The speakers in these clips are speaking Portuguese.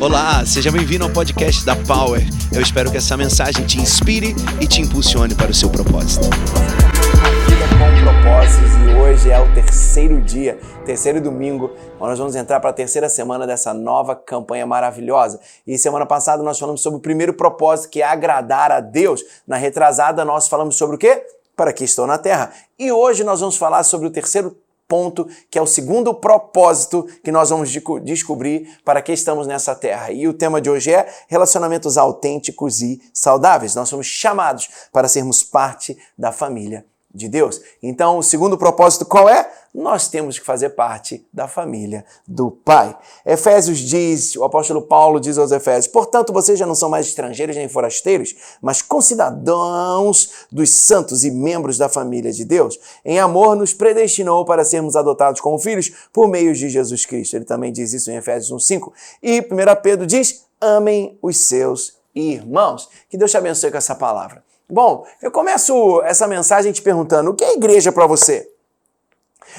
Olá, seja bem-vindo ao podcast da Power. Eu espero que essa mensagem te inspire e te impulsione para o seu propósito. Vida com propósitos e hoje é o terceiro dia, terceiro domingo, nós vamos entrar para a terceira semana dessa nova campanha maravilhosa. E semana passada nós falamos sobre o primeiro propósito, que é agradar a Deus. Na retrasada nós falamos sobre o quê? Para que estou na terra. E hoje nós vamos falar sobre o terceiro ponto, que é o segundo propósito que nós vamos descobrir para que estamos nessa terra. E o tema de hoje é relacionamentos autênticos e saudáveis. Nós somos chamados para sermos parte da família de Deus. Então, o segundo propósito qual é? Nós temos que fazer parte da família do Pai. Efésios diz, o apóstolo Paulo diz aos Efésios: Portanto, vocês já não são mais estrangeiros nem forasteiros, mas concidadãos dos santos e membros da família de Deus. Em amor, nos predestinou para sermos adotados como filhos por meio de Jesus Cristo. Ele também diz isso em Efésios 1,5. E 1 Pedro diz: Amem os seus irmãos. Que Deus te abençoe com essa palavra. Bom, eu começo essa mensagem te perguntando: o que é igreja para você?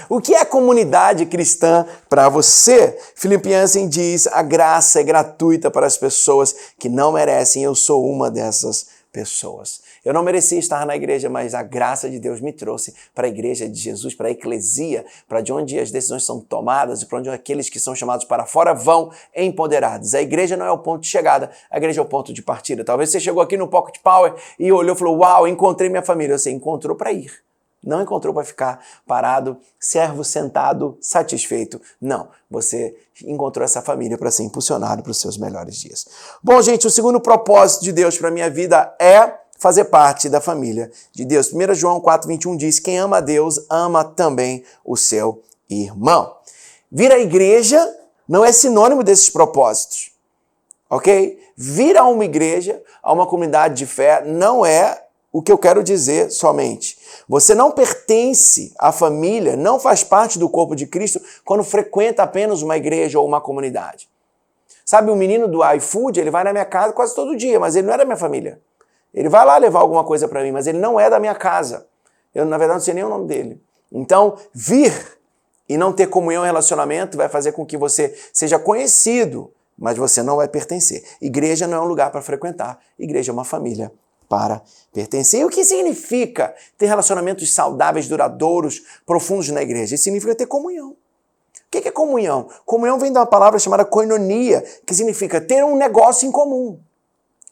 O que é comunidade cristã para você? Filipenses diz: a graça é gratuita para as pessoas que não merecem. Eu sou uma dessas pessoas. Eu não merecia estar na igreja, mas a graça de Deus me trouxe para a igreja de Jesus, para a eclesia, para de onde as decisões são tomadas e para onde aqueles que são chamados para fora vão empoderados. A igreja não é o ponto de chegada, a igreja é o ponto de partida. Talvez você chegou aqui no Pocket Power e olhou e falou: Uau, encontrei minha família. Você encontrou para ir. Não encontrou para ficar parado, servo sentado, satisfeito. Não, você encontrou essa família para ser impulsionado para os seus melhores dias. Bom, gente, o segundo propósito de Deus para minha vida é fazer parte da família de Deus. 1 João 4,21 diz: Quem ama a Deus, ama também o seu irmão. Vir à igreja não é sinônimo desses propósitos, ok? Vir a uma igreja, a uma comunidade de fé, não é o que eu quero dizer somente. Você não pertence à família, não faz parte do corpo de Cristo quando frequenta apenas uma igreja ou uma comunidade. Sabe, o menino do iFood, ele vai na minha casa quase todo dia, mas ele não é da minha família. Ele vai lá levar alguma coisa para mim, mas ele não é da minha casa. Eu, na verdade, não sei nem o nome dele. Então, vir e não ter comunhão e relacionamento vai fazer com que você seja conhecido, mas você não vai pertencer. Igreja não é um lugar para frequentar. Igreja é uma família para pertencer. E o que significa ter relacionamentos saudáveis, duradouros, profundos na igreja? Isso significa ter comunhão. O que é comunhão? Comunhão vem de uma palavra chamada koinonia, que significa ter um negócio em comum.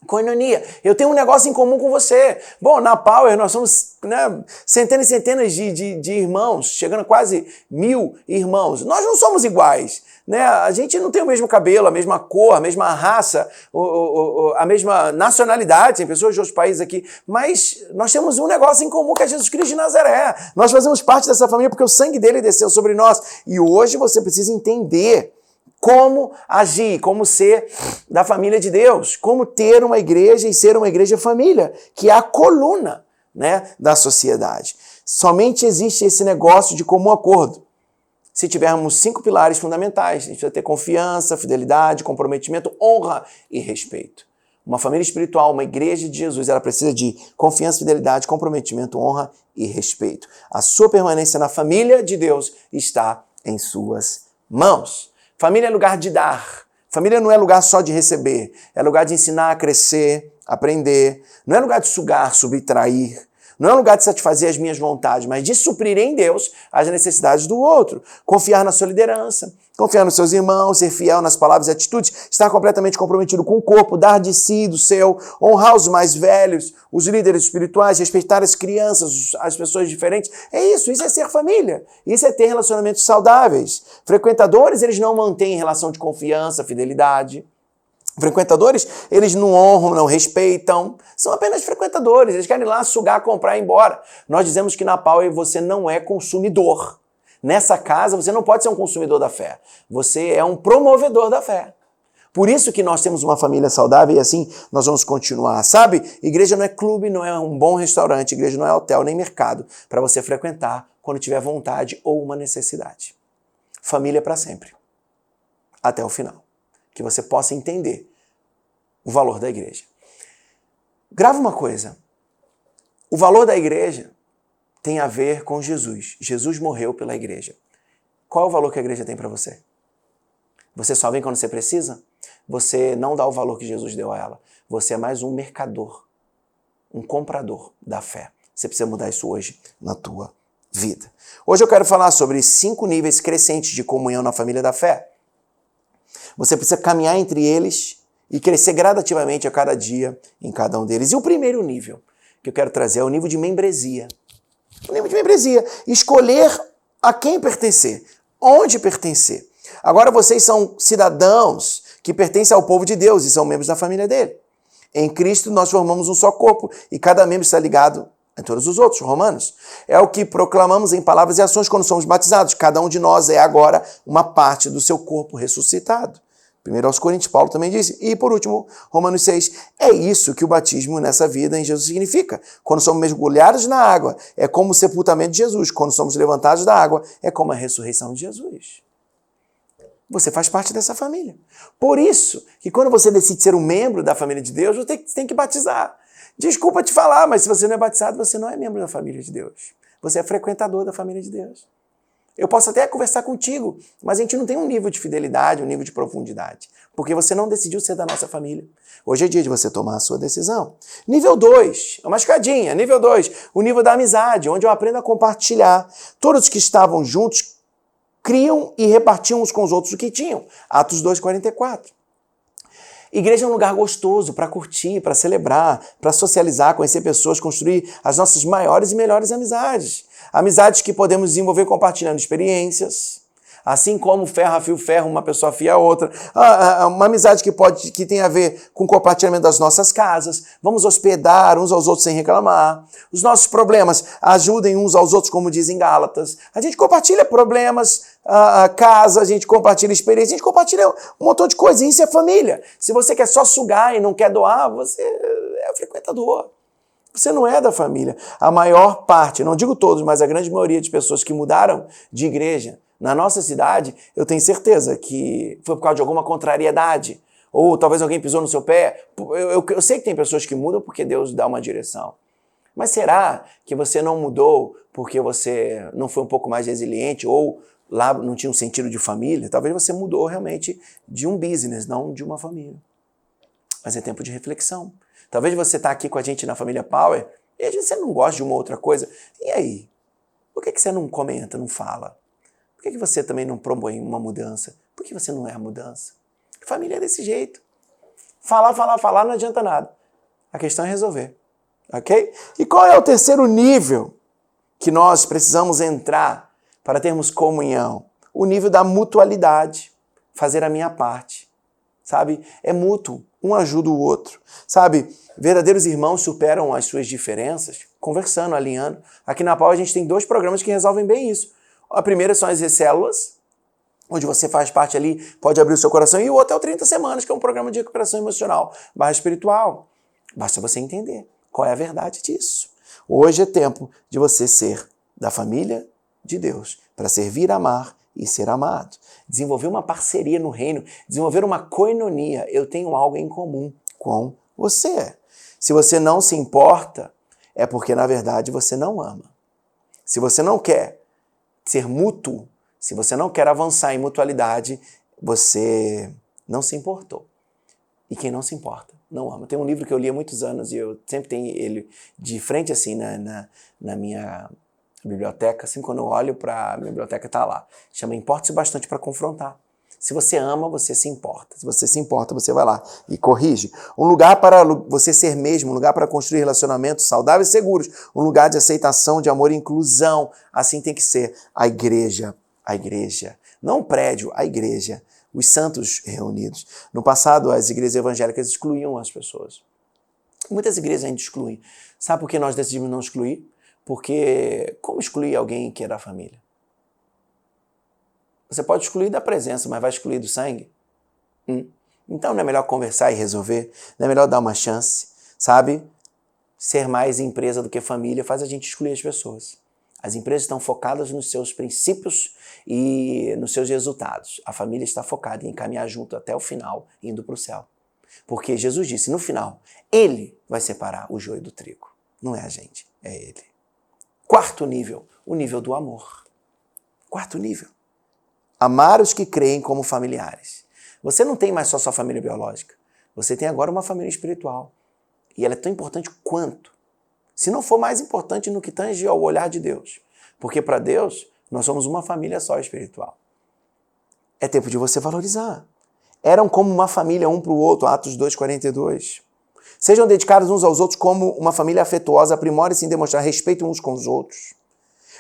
Coinonia. Eu tenho um negócio em comum com você. Bom, na Power nós somos né, centenas e centenas de, de, de, irmãos, chegando a quase mil irmãos. Nós não somos iguais. Né? A gente não tem o mesmo cabelo, a mesma cor, a mesma raça, o, o, a mesma nacionalidade. Tem pessoas de outros países aqui. Mas nós temos um negócio em comum que é Jesus Cristo de Nazaré. Nós fazemos parte dessa família porque o sangue dele desceu sobre nós. E hoje você precisa entender como agir, como ser da família de Deus, como ter uma igreja e ser uma igreja família, que é a coluna né, da sociedade. Somente existe esse negócio de comum acordo. Se tivermos cinco pilares fundamentais, a gente precisa ter confiança, fidelidade, comprometimento, honra e respeito. Uma família espiritual, uma igreja de Jesus, ela precisa de confiança, fidelidade, comprometimento, honra e respeito. A sua permanência na família de Deus está em suas mãos. Família é lugar de dar. Família não é lugar só de receber, é lugar de ensinar a crescer, aprender. Não é lugar de sugar, subtrair. Não é lugar de satisfazer as minhas vontades, mas de suprir em Deus as necessidades do outro. Confiar na sua liderança, confiar nos seus irmãos, ser fiel nas palavras e atitudes, estar completamente comprometido com o corpo, dar de si, do seu, honrar os mais velhos, os líderes espirituais, respeitar as crianças, as pessoas diferentes. É isso, isso é ser família. Isso é ter relacionamentos saudáveis. Frequentadores, eles não mantêm relação de confiança, fidelidade. Frequentadores, eles não honram, não respeitam, são apenas frequentadores, eles querem ir lá sugar, comprar e ir embora. Nós dizemos que na Power você não é consumidor. Nessa casa você não pode ser um consumidor da fé, você é um promovedor da fé. Por isso que nós temos uma família saudável e assim nós vamos continuar, sabe? Igreja não é clube, não é um bom restaurante, igreja não é hotel nem mercado para você frequentar quando tiver vontade ou uma necessidade. Família para sempre. Até o final. Que você possa entender o valor da igreja. Grava uma coisa. O valor da igreja tem a ver com Jesus. Jesus morreu pela igreja. Qual é o valor que a igreja tem para você? Você só vem quando você precisa? você não dá o valor que Jesus deu a ela. Você é mais um mercador, um comprador da fé. Você precisa mudar isso hoje na tua vida. Hoje eu quero falar sobre cinco níveis crescentes de comunhão na família da fé. Você precisa caminhar entre eles e crescer gradativamente a cada dia em cada um deles. E o primeiro nível que eu quero trazer é o nível de membresia. O nível de membresia. Escolher a quem pertencer, onde pertencer. Agora vocês são cidadãos que pertencem ao povo de Deus e são membros da família dele. Em Cristo nós formamos um só corpo e cada membro está ligado a todos os outros, romanos. É o que proclamamos em palavras e ações quando somos batizados. Cada um de nós é agora uma parte do seu corpo ressuscitado. Primeiro aos Coríntios, Paulo também disse. E por último, Romanos 6. É isso que o batismo nessa vida em Jesus significa. Quando somos mergulhados na água, é como o sepultamento de Jesus. Quando somos levantados da água, é como a ressurreição de Jesus. Você faz parte dessa família. Por isso que quando você decide ser um membro da família de Deus, você tem que batizar. Desculpa te falar, mas se você não é batizado, você não é membro da família de Deus. Você é frequentador da família de Deus. Eu posso até conversar contigo, mas a gente não tem um nível de fidelidade, um nível de profundidade, porque você não decidiu ser da nossa família. Hoje é dia de você tomar a sua decisão. Nível 2, é uma escadinha. Nível 2, o nível da amizade, onde eu aprendo a compartilhar. Todos que estavam juntos criam e repartiam uns com os outros o que tinham. Atos 2,44. Igreja é um lugar gostoso para curtir, para celebrar, para socializar, conhecer pessoas, construir as nossas maiores e melhores amizades. Amizades que podemos desenvolver compartilhando experiências, assim como ferro afia o ferro, uma pessoa afia a outra. Ah, ah, ah, uma amizade que pode que tem a ver com o compartilhamento das nossas casas. Vamos hospedar uns aos outros sem reclamar. Os nossos problemas ajudem uns aos outros, como dizem Gálatas. A gente compartilha problemas, a, casa, a gente compartilha experiência, a gente compartilha um montão de coisas. Isso é família. Se você quer só sugar e não quer doar, você é frequentador. Você não é da família. A maior parte, não digo todos, mas a grande maioria de pessoas que mudaram de igreja na nossa cidade, eu tenho certeza que foi por causa de alguma contrariedade. Ou talvez alguém pisou no seu pé. Eu, eu, eu sei que tem pessoas que mudam porque Deus dá uma direção. Mas será que você não mudou porque você não foi um pouco mais resiliente ou lá não tinha um sentido de família? Talvez você mudou realmente de um business, não de uma família. Mas é tempo de reflexão. Talvez você está aqui com a gente na família Power e a gente você não gosta de uma outra coisa. E aí? Por que, que você não comenta, não fala? Por que, você também não propõe uma mudança? Por que você não é a mudança? Família é desse jeito. Falar, falar, falar não adianta nada. A questão é resolver. Ok? E qual é o terceiro nível que nós precisamos entrar para termos comunhão? O nível da mutualidade. Fazer a minha parte sabe? É mútuo, um ajuda o outro, sabe? Verdadeiros irmãos superam as suas diferenças conversando, alinhando. Aqui na Pau a gente tem dois programas que resolvem bem isso. A primeira são as células, onde você faz parte ali, pode abrir o seu coração, e o outro é o 30 Semanas, que é um programa de recuperação emocional barra espiritual. Basta você entender qual é a verdade disso. Hoje é tempo de você ser da família de Deus, para servir, amar e ser amado. Desenvolver uma parceria no reino, desenvolver uma coinonia. Eu tenho algo em comum com você. Se você não se importa, é porque na verdade você não ama. Se você não quer ser mútuo, se você não quer avançar em mutualidade, você não se importou. E quem não se importa, não ama. Tem um livro que eu li há muitos anos e eu sempre tenho ele de frente assim na, na, na minha biblioteca, assim, quando eu olho para a biblioteca, está lá. Chama Importe-se Bastante para Confrontar. Se você ama, você se importa. Se você se importa, você vai lá e corrige. Um lugar para você ser mesmo, um lugar para construir relacionamentos saudáveis e seguros, um lugar de aceitação, de amor e inclusão. Assim tem que ser a igreja. A igreja. Não um prédio, a igreja. Os santos reunidos. No passado, as igrejas evangélicas excluíam as pessoas. Muitas igrejas ainda excluem. Sabe por que nós decidimos não excluir? Porque como excluir alguém que é da família? Você pode excluir da presença, mas vai excluir do sangue? Hum. Então não é melhor conversar e resolver? Não é melhor dar uma chance? Sabe? Ser mais empresa do que família faz a gente excluir as pessoas. As empresas estão focadas nos seus princípios e nos seus resultados. A família está focada em caminhar junto até o final, indo para o céu. Porque Jesus disse: no final, Ele vai separar o joio do trigo. Não é a gente, é Ele. Quarto nível, o nível do amor. Quarto nível. Amar os que creem como familiares. Você não tem mais só sua família biológica. Você tem agora uma família espiritual. E ela é tão importante quanto. Se não for mais importante no que tange ao olhar de Deus. Porque para Deus, nós somos uma família só espiritual. É tempo de você valorizar. Eram como uma família um para o outro, Atos 2,42. Sejam dedicados uns aos outros como uma família afetuosa, aprimore-se em demonstrar respeito uns com os outros.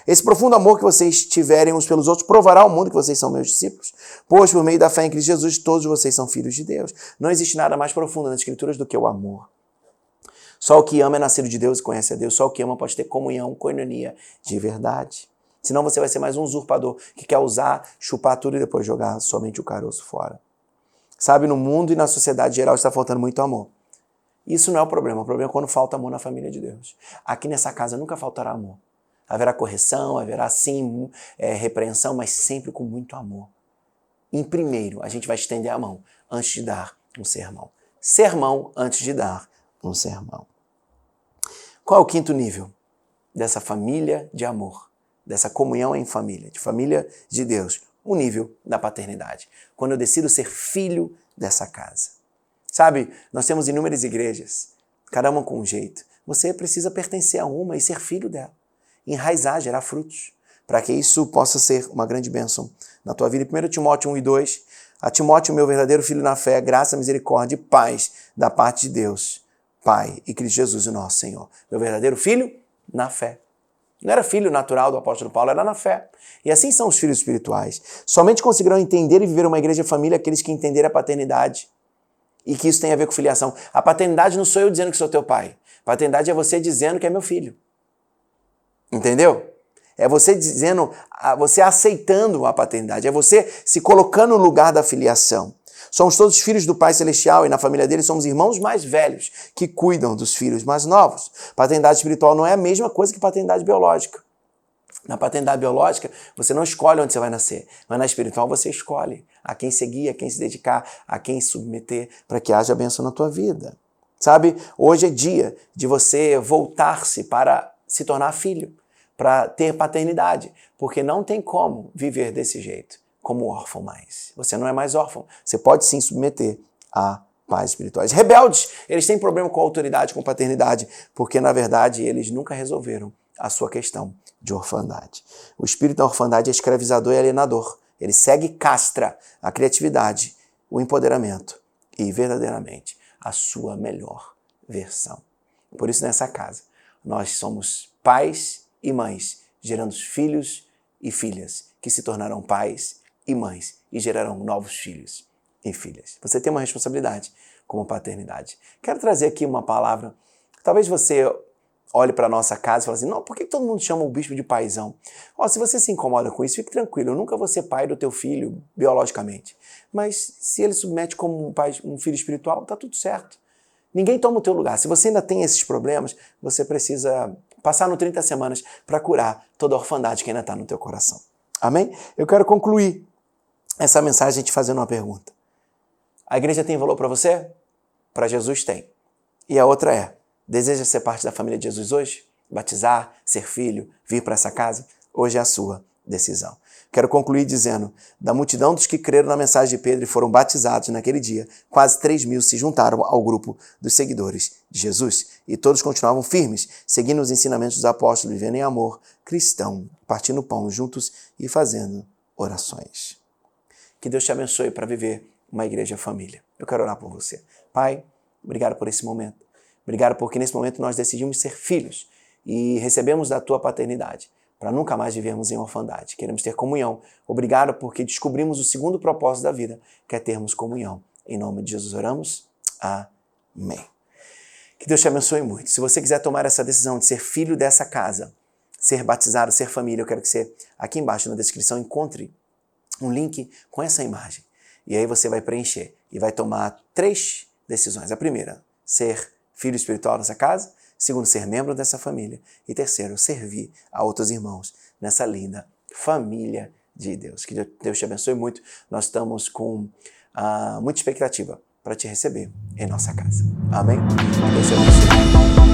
Esse profundo amor que vocês tiverem uns pelos outros provará ao mundo que vocês são meus discípulos, pois por meio da fé em Cristo Jesus todos vocês são filhos de Deus. Não existe nada mais profundo nas Escrituras do que o amor. Só o que ama é nascido de Deus e conhece a Deus. Só o que ama pode ter comunhão, coinonia de verdade. Senão você vai ser mais um usurpador que quer usar, chupar tudo e depois jogar somente o caroço fora. Sabe, no mundo e na sociedade geral está faltando muito amor. Isso não é o problema. O problema é quando falta amor na família de Deus. Aqui nessa casa nunca faltará amor. Haverá correção, haverá sim é, repreensão, mas sempre com muito amor. Em primeiro, a gente vai estender a mão antes de dar um sermão. Sermão antes de dar um sermão. Qual é o quinto nível dessa família de amor, dessa comunhão em família, de família de Deus? O nível da paternidade. Quando eu decido ser filho dessa casa. Sabe, nós temos inúmeras igrejas, cada uma com um jeito. Você precisa pertencer a uma e ser filho dela enraizar, gerar frutos, para que isso possa ser uma grande bênção na tua vida. 1 Timóteo 1 e 2, a Timóteo, meu verdadeiro filho na fé, graça, misericórdia e paz da parte de Deus, Pai e Cristo Jesus, o nosso Senhor. Meu verdadeiro filho na fé. Não era filho natural do apóstolo Paulo, era na fé. E assim são os filhos espirituais. Somente conseguirão entender e viver uma igreja família aqueles que entenderem a paternidade. E que isso tem a ver com filiação. A paternidade não sou eu dizendo que sou teu pai. A paternidade é você dizendo que é meu filho. Entendeu? É você dizendo, você aceitando a paternidade, é você se colocando no lugar da filiação. Somos todos filhos do Pai Celestial e na família dele somos irmãos mais velhos que cuidam dos filhos mais novos. Paternidade espiritual não é a mesma coisa que paternidade biológica. Na paternidade biológica, você não escolhe onde você vai nascer, mas na espiritual você escolhe a quem seguir, a quem se dedicar, a quem submeter para que haja bênção na tua vida. Sabe, hoje é dia de você voltar-se para se tornar filho para ter paternidade, porque não tem como viver desse jeito, como órfão mais. Você não é mais órfão. Você pode sim submeter a pais espirituais. Rebeldes, eles têm problema com autoridade, com paternidade, porque na verdade eles nunca resolveram a sua questão de orfandade. O espírito da orfandade é escravizador e alienador. Ele segue e castra a criatividade, o empoderamento e verdadeiramente a sua melhor versão. Por isso nessa casa nós somos pais e mães, gerando filhos e filhas, que se tornarão pais e mães e gerarão novos filhos e filhas. Você tem uma responsabilidade como paternidade. Quero trazer aqui uma palavra. Talvez você olhe para a nossa casa e fale assim: não, por que todo mundo chama o bispo de paizão? Ó, se você se incomoda com isso, fique tranquilo. Eu nunca vou ser pai do teu filho biologicamente. Mas se ele submete como um, pai, um filho espiritual, tá tudo certo. Ninguém toma o teu lugar. Se você ainda tem esses problemas, você precisa passar no 30 semanas para curar toda a orfandade que ainda está no teu coração. Amém? Eu quero concluir essa mensagem te fazendo uma pergunta. A igreja tem valor para você? Para Jesus tem. E a outra é: deseja ser parte da família de Jesus hoje? Batizar, ser filho, vir para essa casa? Hoje é a sua decisão. Quero concluir dizendo: da multidão dos que creram na mensagem de Pedro e foram batizados naquele dia, quase 3 mil se juntaram ao grupo dos seguidores de Jesus. E todos continuavam firmes, seguindo os ensinamentos dos apóstolos, vivendo em amor cristão, partindo pão juntos e fazendo orações. Que Deus te abençoe para viver uma igreja família. Eu quero orar por você. Pai, obrigado por esse momento. Obrigado porque nesse momento nós decidimos ser filhos e recebemos da tua paternidade para nunca mais vivermos em orfandade. Queremos ter comunhão. Obrigado porque descobrimos o segundo propósito da vida, que é termos comunhão. Em nome de Jesus oramos. Amém. Que Deus te abençoe muito. Se você quiser tomar essa decisão de ser filho dessa casa, ser batizado, ser família, eu quero que você, aqui embaixo na descrição, encontre um link com essa imagem. E aí você vai preencher e vai tomar três decisões. A primeira, ser filho espiritual nessa casa. Segundo, ser membro dessa família. E terceiro, servir a outros irmãos nessa linda família de Deus. Que Deus te abençoe muito. Nós estamos com uh, muita expectativa para te receber em nossa casa. Amém? Deus abençoe.